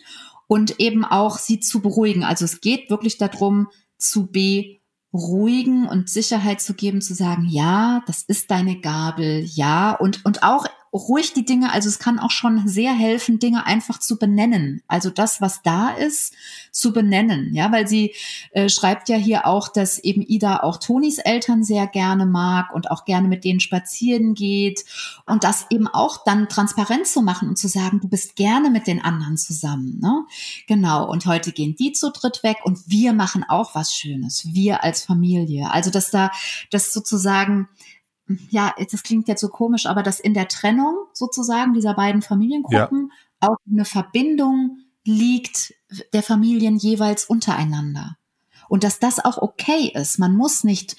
und eben auch sie zu beruhigen. Also es geht wirklich darum, zu beruhigen und Sicherheit zu geben, zu sagen, ja, das ist deine Gabel, ja, und, und auch ruhig die Dinge, also es kann auch schon sehr helfen, Dinge einfach zu benennen. Also das, was da ist, zu benennen. Ja, weil sie äh, schreibt ja hier auch, dass eben Ida auch Tonis Eltern sehr gerne mag und auch gerne mit denen spazieren geht und das eben auch dann transparent zu machen und zu sagen, du bist gerne mit den anderen zusammen. Ne? Genau. Und heute gehen die zu dritt weg und wir machen auch was Schönes. Wir als Familie. Also dass da, das sozusagen ja, das klingt jetzt so komisch, aber dass in der Trennung sozusagen dieser beiden Familiengruppen ja. auch eine Verbindung liegt der Familien jeweils untereinander. Und dass das auch okay ist. Man muss nicht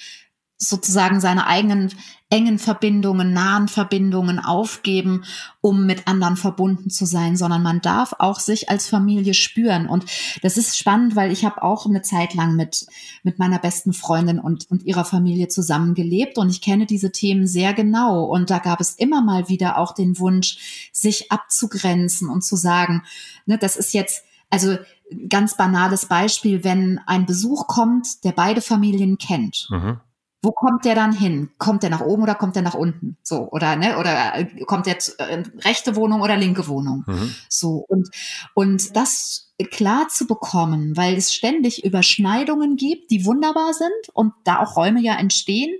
sozusagen seine eigenen engen Verbindungen, nahen Verbindungen aufgeben, um mit anderen verbunden zu sein, sondern man darf auch sich als Familie spüren. Und das ist spannend, weil ich habe auch eine Zeit lang mit, mit meiner besten Freundin und, und ihrer Familie zusammengelebt und ich kenne diese Themen sehr genau. Und da gab es immer mal wieder auch den Wunsch, sich abzugrenzen und zu sagen, ne, das ist jetzt, also ganz banales Beispiel, wenn ein Besuch kommt, der beide Familien kennt. Mhm wo kommt der dann hin? Kommt der nach oben oder kommt der nach unten? So, oder, ne, oder äh, kommt der äh, rechte Wohnung oder linke Wohnung? Mhm. So, und, und das klar zu bekommen, weil es ständig Überschneidungen gibt, die wunderbar sind und da auch Räume ja entstehen.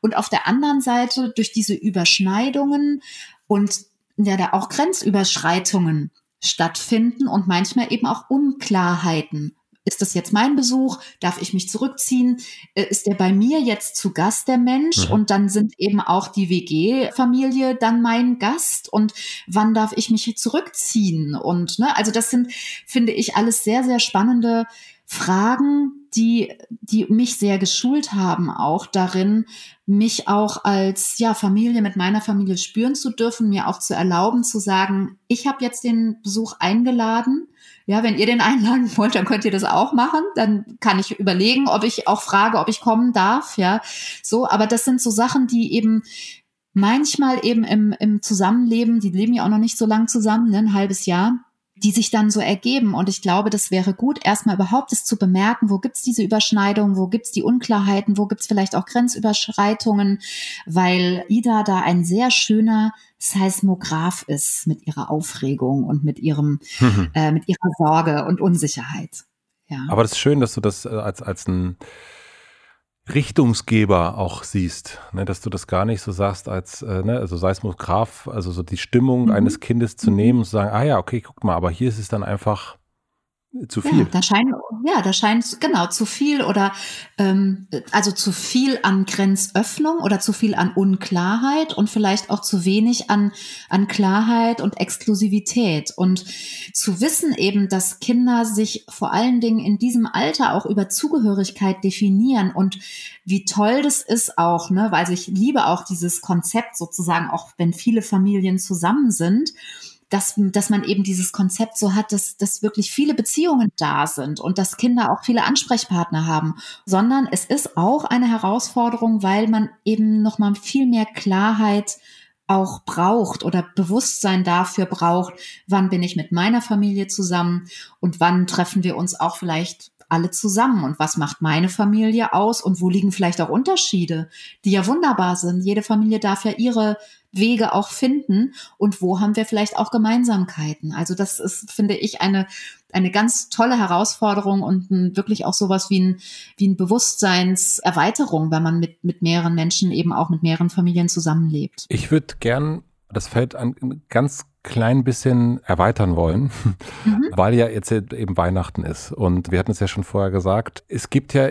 Und auf der anderen Seite durch diese Überschneidungen und ja, da auch Grenzüberschreitungen stattfinden und manchmal eben auch Unklarheiten ist das jetzt mein Besuch? Darf ich mich zurückziehen? Äh, ist der bei mir jetzt zu Gast, der Mensch? Mhm. Und dann sind eben auch die WG-Familie dann mein Gast. Und wann darf ich mich zurückziehen? Und ne, also das sind, finde ich, alles sehr, sehr spannende Fragen, die, die mich sehr geschult haben, auch darin, mich auch als ja, Familie mit meiner Familie spüren zu dürfen, mir auch zu erlauben, zu sagen, ich habe jetzt den Besuch eingeladen ja, wenn ihr den einladen *laughs* wollt, dann könnt ihr das auch machen. Dann kann ich überlegen, ob ich auch frage, ob ich kommen darf. Ja, so. Aber das sind so Sachen, die eben manchmal eben im, im Zusammenleben, die leben ja auch noch nicht so lang zusammen, ne, ein halbes Jahr, die sich dann so ergeben. Und ich glaube, das wäre gut, erstmal überhaupt es zu bemerken, wo gibt's diese Überschneidungen, wo gibt's die Unklarheiten, wo gibt's vielleicht auch Grenzüberschreitungen, weil Ida da ein sehr schöner Seismograph ist mit ihrer Aufregung und mit ihrem, mhm. äh, mit ihrer Sorge und Unsicherheit. Ja. Aber das ist schön, dass du das äh, als, als ein Richtungsgeber auch siehst, ne, dass du das gar nicht so sagst als, äh, ne, also Seismograph, also so die Stimmung mhm. eines Kindes zu nehmen und zu sagen, ah ja, okay, guck mal, aber hier ist es dann einfach zu viel. Ja, da scheint, ja, da scheint genau zu viel oder ähm, also zu viel an Grenzöffnung oder zu viel an Unklarheit und vielleicht auch zu wenig an, an Klarheit und Exklusivität. Und zu wissen eben, dass Kinder sich vor allen Dingen in diesem Alter auch über Zugehörigkeit definieren und wie toll das ist auch, ne, weil ich liebe auch dieses Konzept sozusagen, auch wenn viele Familien zusammen sind dass, dass man eben dieses Konzept so hat, dass, dass wirklich viele Beziehungen da sind und dass Kinder auch viele Ansprechpartner haben, sondern es ist auch eine Herausforderung, weil man eben nochmal viel mehr Klarheit auch braucht oder Bewusstsein dafür braucht, wann bin ich mit meiner Familie zusammen und wann treffen wir uns auch vielleicht alle zusammen und was macht meine Familie aus und wo liegen vielleicht auch Unterschiede, die ja wunderbar sind. Jede Familie darf ja ihre Wege auch finden und wo haben wir vielleicht auch Gemeinsamkeiten. Also das ist, finde ich, eine, eine ganz tolle Herausforderung und ein, wirklich auch sowas wie ein, wie ein Bewusstseinserweiterung, wenn man mit, mit mehreren Menschen eben auch mit mehreren Familien zusammenlebt. Ich würde gern das Feld ein ganz klein bisschen erweitern wollen, mhm. *laughs* weil ja jetzt eben Weihnachten ist. Und wir hatten es ja schon vorher gesagt, es gibt ja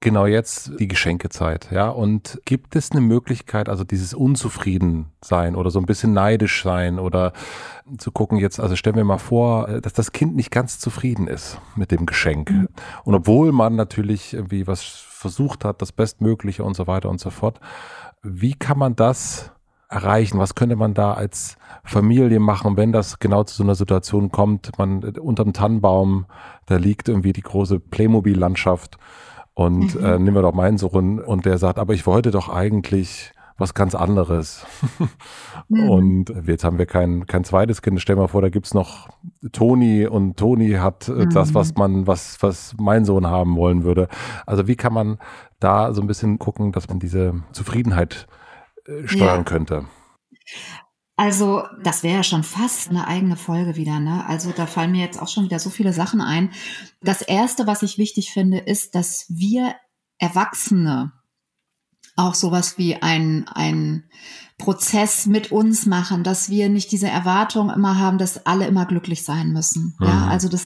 genau jetzt die Geschenkezeit, ja. Und gibt es eine Möglichkeit, also dieses Unzufriedensein oder so ein bisschen neidisch sein oder zu gucken jetzt, also stellen wir mal vor, dass das Kind nicht ganz zufrieden ist mit dem Geschenk. Mhm. Und obwohl man natürlich irgendwie was versucht hat, das Bestmögliche und so weiter und so fort. Wie kann man das erreichen? Was könnte man da als Familie machen, wenn das genau zu so einer Situation kommt? Man unterm Tannenbaum, da liegt irgendwie die große Playmobil-Landschaft und mhm. äh, nehmen wir doch meinen Sohn und der sagt, aber ich wollte doch eigentlich was ganz anderes. *laughs* mhm. Und jetzt haben wir kein, kein zweites Kind. Stell mal vor, da gibt's noch Toni und Toni hat mhm. das, was man, was, was mein Sohn haben wollen würde. Also wie kann man da so ein bisschen gucken, dass man diese Zufriedenheit steuern ja. könnte? Also, das wäre ja schon fast eine eigene Folge wieder, ne? Also, da fallen mir jetzt auch schon wieder so viele Sachen ein. Das erste, was ich wichtig finde, ist, dass wir Erwachsene auch sowas wie ein, ein Prozess mit uns machen, dass wir nicht diese Erwartung immer haben, dass alle immer glücklich sein müssen. Mhm. Ja, also das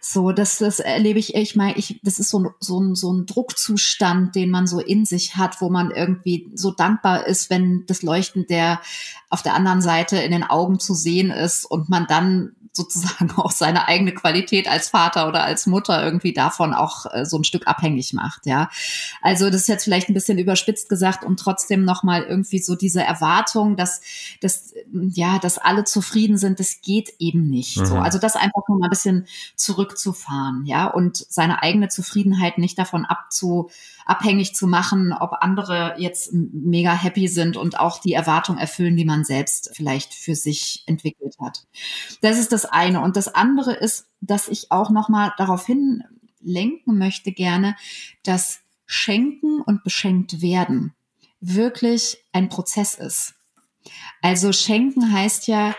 so, das, das erlebe ich, ich meine, ich, das ist so, so, ein, so ein Druckzustand, den man so in sich hat, wo man irgendwie so dankbar ist, wenn das Leuchten der auf der anderen Seite in den Augen zu sehen ist und man dann sozusagen *laughs* auch seine eigene Qualität als Vater oder als Mutter irgendwie davon auch äh, so ein Stück abhängig macht, ja. Also das ist jetzt vielleicht ein bisschen überspitzt gesagt und trotzdem nochmal irgendwie so diese Erwartung, dass, dass, ja, dass alle zufrieden sind, das geht eben nicht. Mhm. So. Also das einfach nur mal ein bisschen zurückzufahren, ja, und seine eigene Zufriedenheit nicht davon abzu, abhängig zu machen, ob andere jetzt mega happy sind und auch die Erwartung erfüllen, die man selbst vielleicht für sich entwickelt hat. Das ist das eine. Und das andere ist, dass ich auch nochmal darauf hin lenken möchte gerne, dass Schenken und beschenkt werden wirklich ein Prozess ist. Also schenken heißt ja,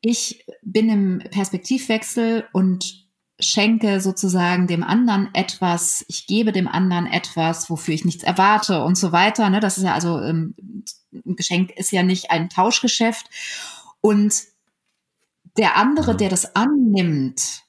ich bin im Perspektivwechsel und schenke sozusagen dem anderen etwas, ich gebe dem anderen etwas, wofür ich nichts erwarte und so weiter. Ne? Das ist ja also, ähm, ein Geschenk ist ja nicht ein Tauschgeschäft. Und der andere, der das annimmt,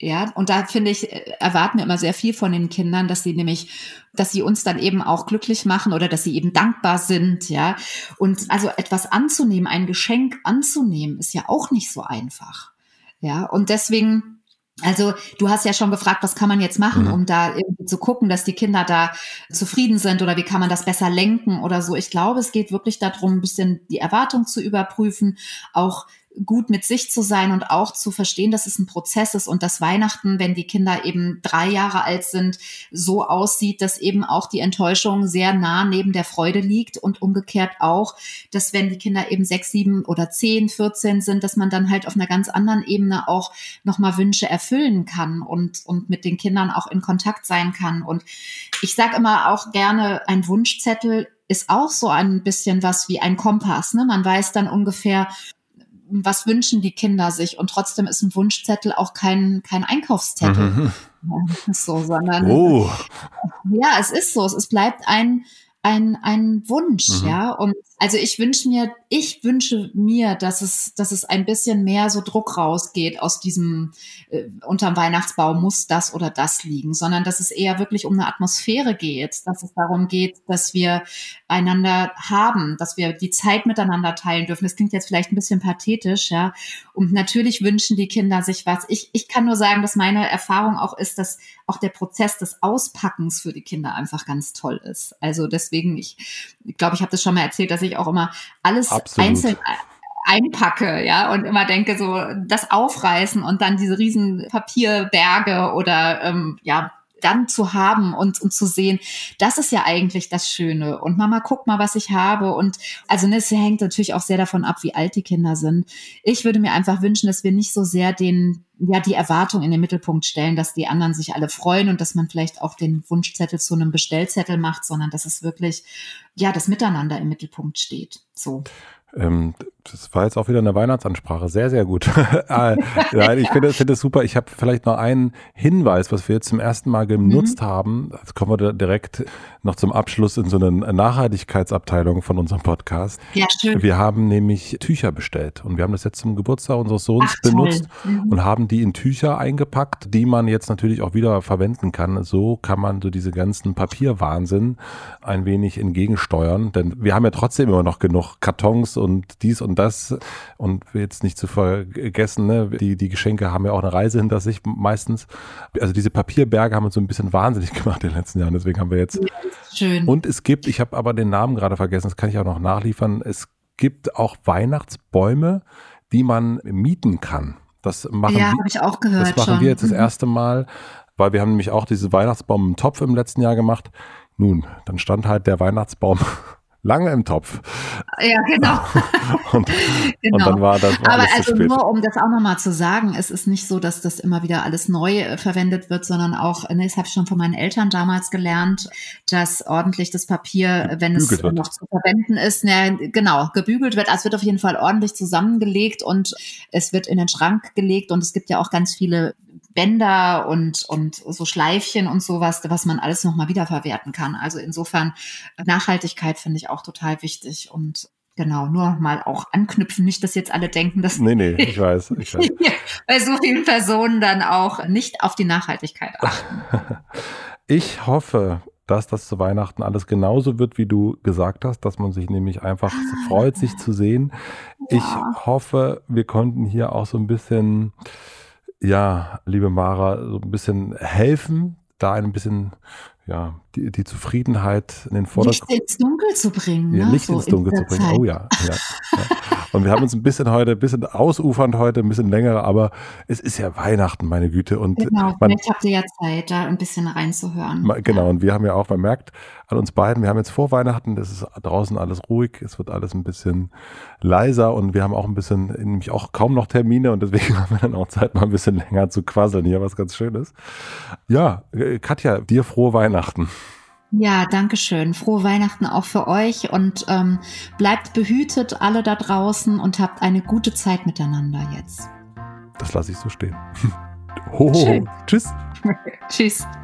ja, und da finde ich, äh, erwarten wir immer sehr viel von den Kindern, dass sie nämlich, dass sie uns dann eben auch glücklich machen oder dass sie eben dankbar sind, ja. Und also etwas anzunehmen, ein Geschenk anzunehmen, ist ja auch nicht so einfach. Ja, und deswegen also du hast ja schon gefragt, was kann man jetzt machen, mhm. um da irgendwie zu gucken, dass die Kinder da zufrieden sind oder wie kann man das besser lenken oder so. Ich glaube, es geht wirklich darum, ein bisschen die Erwartung zu überprüfen, auch gut mit sich zu sein und auch zu verstehen, dass es ein Prozess ist und dass Weihnachten, wenn die Kinder eben drei Jahre alt sind, so aussieht, dass eben auch die Enttäuschung sehr nah neben der Freude liegt und umgekehrt auch, dass wenn die Kinder eben sechs, sieben oder zehn, vierzehn sind, dass man dann halt auf einer ganz anderen Ebene auch nochmal Wünsche erfüllen kann und, und mit den Kindern auch in Kontakt sein kann. Und ich sage immer auch gerne, ein Wunschzettel ist auch so ein bisschen was wie ein Kompass. Ne? Man weiß dann ungefähr, was wünschen die Kinder sich? Und trotzdem ist ein Wunschzettel auch kein, kein Einkaufszettel. Mhm. so, sondern oh. ja, es ist so. Es bleibt ein, ein, ein Wunsch, mhm. ja. Und also ich wünsche mir, ich wünsche mir, dass es, dass es ein bisschen mehr so Druck rausgeht aus diesem äh, unterm Weihnachtsbaum muss das oder das liegen, sondern dass es eher wirklich um eine Atmosphäre geht, dass es darum geht, dass wir einander haben, dass wir die Zeit miteinander teilen dürfen. Das klingt jetzt vielleicht ein bisschen pathetisch, ja. Und natürlich wünschen die Kinder sich was. Ich, ich kann nur sagen, dass meine Erfahrung auch ist, dass auch der Prozess des Auspackens für die Kinder einfach ganz toll ist. Also deswegen, ich, ich glaube, ich habe das schon mal erzählt, dass ich auch immer alles Absolut. einzeln einpacke, ja, und immer denke, so das aufreißen und dann diese riesen Papierberge oder ähm, ja, dann zu haben und, und zu sehen, das ist ja eigentlich das Schöne. Und Mama, guck mal, was ich habe. Und also ne, es hängt natürlich auch sehr davon ab, wie alt die Kinder sind. Ich würde mir einfach wünschen, dass wir nicht so sehr den, ja, die Erwartung in den Mittelpunkt stellen, dass die anderen sich alle freuen und dass man vielleicht auch den Wunschzettel zu einem Bestellzettel macht, sondern dass es wirklich, ja, das Miteinander im Mittelpunkt steht. So. Ähm, das war jetzt auch wieder eine Weihnachtsansprache. Sehr, sehr gut. Äh, *laughs* nein, ich finde find das super. Ich habe vielleicht noch einen Hinweis, was wir jetzt zum ersten Mal genutzt mhm. haben. Jetzt kommen wir direkt noch zum Abschluss in so eine Nachhaltigkeitsabteilung von unserem Podcast. Ja, schön. Wir haben nämlich Tücher bestellt und wir haben das jetzt zum Geburtstag unseres Sohns Ach, benutzt mhm. und haben die in Tücher eingepackt, die man jetzt natürlich auch wieder verwenden kann. So kann man so diese ganzen Papierwahnsinn ein wenig entgegensteuern, denn wir haben ja trotzdem immer noch genug Kartons und dies und das. Und jetzt nicht zu vergessen, ne, die, die Geschenke haben ja auch eine Reise hinter sich meistens. Also diese Papierberge haben uns so ein bisschen wahnsinnig *laughs* gemacht in den letzten Jahren. Deswegen haben wir jetzt. Schön. Und es gibt, ich habe aber den Namen gerade vergessen, das kann ich auch noch nachliefern. Es gibt auch Weihnachtsbäume, die man mieten kann. Das machen ja, habe ich auch gehört. Das machen schon. wir jetzt das mhm. erste Mal, weil wir haben nämlich auch diese Weihnachtsbaum im Topf im letzten Jahr gemacht. Nun, dann stand halt der Weihnachtsbaum lange im Topf. Ja, genau. *laughs* und, genau. *laughs* und dann war das war Aber also nur, um das auch nochmal zu sagen, es ist nicht so, dass das immer wieder alles neu äh, verwendet wird, sondern auch, ne, das habe ich schon von meinen Eltern damals gelernt, dass ordentlich das Papier, wenn es wird. noch zu verwenden ist, ne, genau, gebügelt wird. Also es wird auf jeden Fall ordentlich zusammengelegt und es wird in den Schrank gelegt und es gibt ja auch ganz viele Bänder und, und so Schleifchen und sowas, was man alles nochmal wiederverwerten kann. Also insofern Nachhaltigkeit finde ich auch total wichtig und Genau, nur mal auch anknüpfen, nicht, dass jetzt alle denken, dass nee, nee, ich weiß, *laughs* ich weiß. *laughs* bei so vielen Personen dann auch nicht auf die Nachhaltigkeit achten. *laughs* Ich hoffe, dass das zu Weihnachten alles genauso wird, wie du gesagt hast, dass man sich nämlich einfach ah. freut, sich zu sehen. Ja. Ich hoffe, wir konnten hier auch so ein bisschen ja, liebe Mara, so ein bisschen helfen, da ein bisschen ja, die, die Zufriedenheit in den Vordergrund. Licht ins Dunkel zu bringen. Ja, ne? Licht so ins Dunkel zu bringen. Zeit. Oh ja, ja, ja. Und wir haben uns ein bisschen heute, ein bisschen ausufernd heute, ein bisschen länger, aber es ist ja Weihnachten, meine Güte. Und genau, man, vielleicht habt ihr ja Zeit, da ein bisschen reinzuhören. Genau, und wir haben ja auch, man merkt an uns beiden, wir haben jetzt vor Weihnachten, das ist draußen alles ruhig, es wird alles ein bisschen leiser und wir haben auch ein bisschen, nämlich auch kaum noch Termine und deswegen *laughs* haben wir dann auch Zeit, mal ein bisschen länger zu quasseln hier, was ganz schön ist. Ja, äh, Katja, dir frohe Weihnachten. Ja, danke schön. Frohe Weihnachten auch für euch und ähm, bleibt behütet alle da draußen und habt eine gute Zeit miteinander jetzt. Das lasse ich so stehen. Ho, *laughs* ho. Tschüss. Tschüss. *laughs*